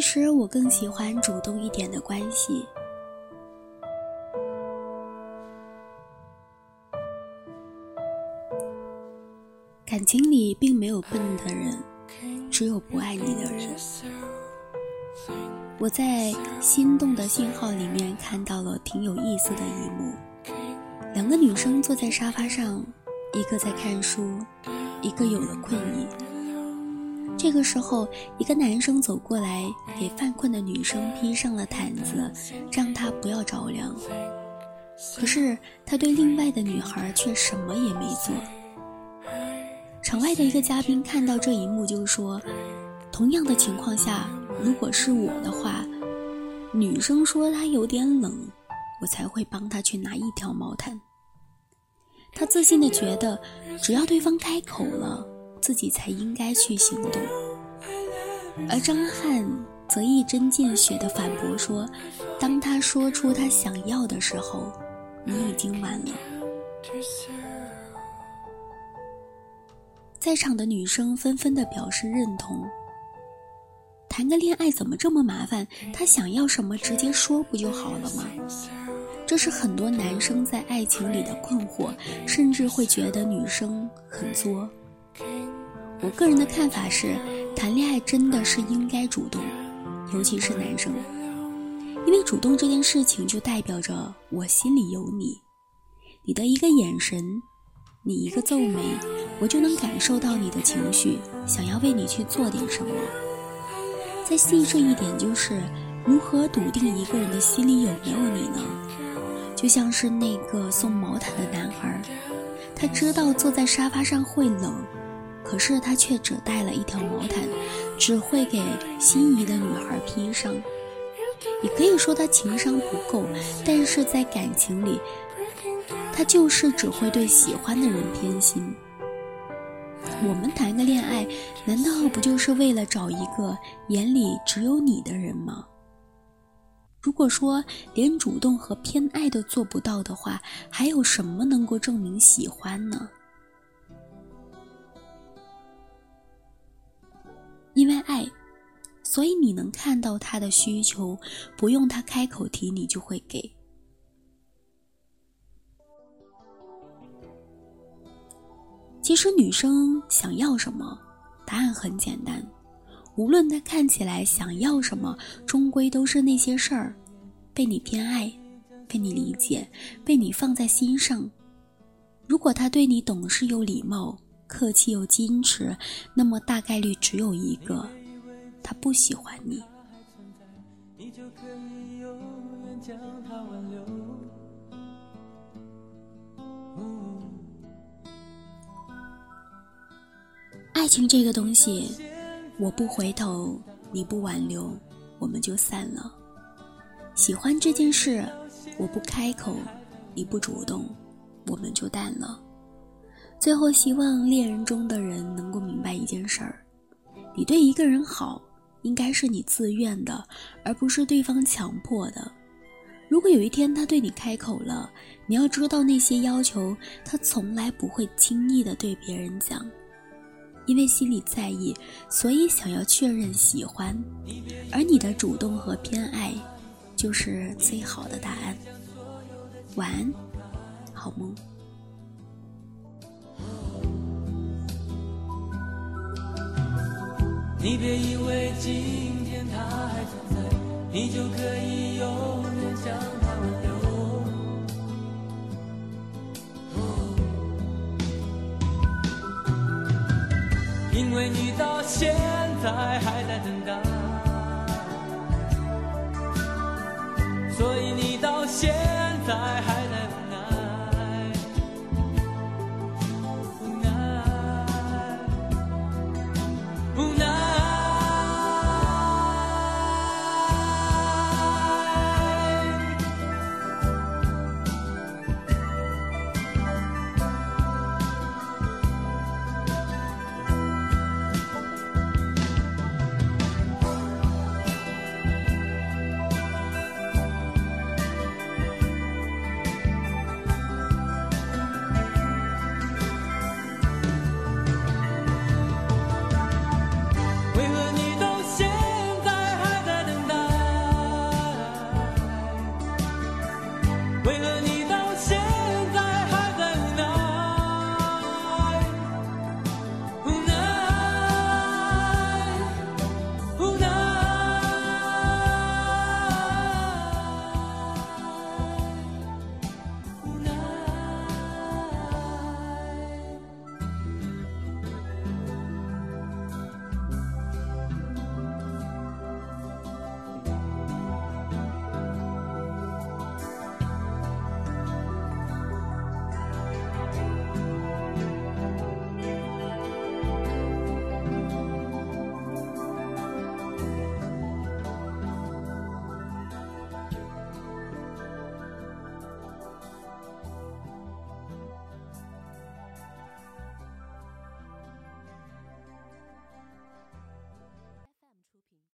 其实我更喜欢主动一点的关系。感情里并没有笨的人，只有不爱你的人。我在心动的信号里面看到了挺有意思的一幕：两个女生坐在沙发上，一个在看书，一个有了困意。这个时候，一个男生走过来，给犯困的女生披上了毯子，让她不要着凉。可是他对另外的女孩却什么也没做。场外的一个嘉宾看到这一幕就说：“同样的情况下，如果是我的话，女生说她有点冷，我才会帮她去拿一条毛毯。”他自信的觉得，只要对方开口了。自己才应该去行动，而张翰则一针见血地反驳说：“当他说出他想要的时候，你已经晚了。”在场的女生纷纷地表示认同。谈个恋爱怎么这么麻烦？他想要什么直接说不就好了吗？这是很多男生在爱情里的困惑，甚至会觉得女生很作。我个人的看法是，谈恋爱真的是应该主动，尤其是男生，因为主动这件事情就代表着我心里有你，你的一个眼神，你一个皱眉，我就能感受到你的情绪，想要为你去做点什么。再细致一点，就是如何笃定一个人的心里有没有你呢？就像是那个送毛毯的男孩，他知道坐在沙发上会冷。可是他却只带了一条毛毯，只会给心仪的女孩披上。也可以说他情商不够，但是在感情里，他就是只会对喜欢的人偏心。我们谈个恋爱，难道不就是为了找一个眼里只有你的人吗？如果说连主动和偏爱都做不到的话，还有什么能够证明喜欢呢？因为爱，所以你能看到他的需求，不用他开口提，你就会给。其实女生想要什么，答案很简单，无论她看起来想要什么，终归都是那些事儿，被你偏爱，被你理解，被你放在心上。如果他对你懂事又礼貌。客气又矜持，那么大概率只有一个，他不喜欢你。爱情这个东西，我不回头，你不挽留，我们就散了。喜欢这件事，我不开口，你不主动，我们就淡了。最后，希望恋人中的人能够明白一件事儿：你对一个人好，应该是你自愿的，而不是对方强迫的。如果有一天他对你开口了，你要知道那些要求他从来不会轻易的对别人讲，因为心里在意，所以想要确认喜欢，而你的主动和偏爱，就是最好的答案。晚安，好梦。你别以为今天他还存在，你就可以永远将他挽留。因为你到现在还在等待，所以你到现在还。